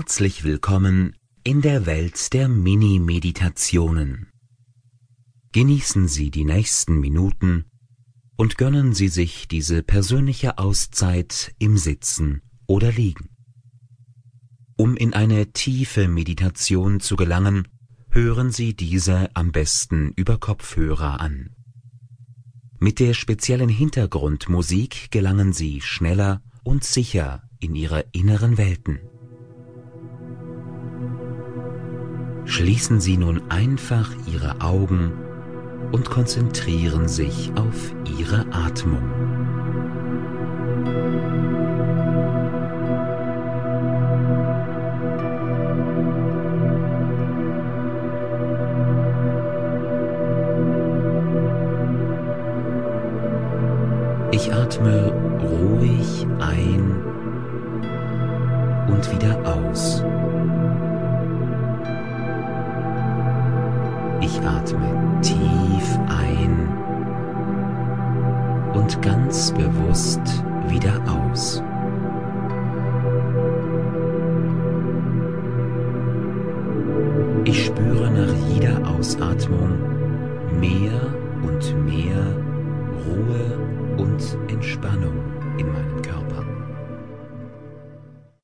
Herzlich willkommen in der Welt der Mini-Meditationen. Genießen Sie die nächsten Minuten und gönnen Sie sich diese persönliche Auszeit im Sitzen oder Liegen. Um in eine tiefe Meditation zu gelangen, hören Sie diese am besten über Kopfhörer an. Mit der speziellen Hintergrundmusik gelangen Sie schneller und sicher in Ihre inneren Welten. Schließen Sie nun einfach Ihre Augen und konzentrieren sich auf Ihre Atmung. Ich atme ruhig ein und wieder aus. Ich atme tief ein und ganz bewusst wieder aus. Ich spüre nach jeder Ausatmung mehr und mehr Ruhe und Entspannung in meinem Körper.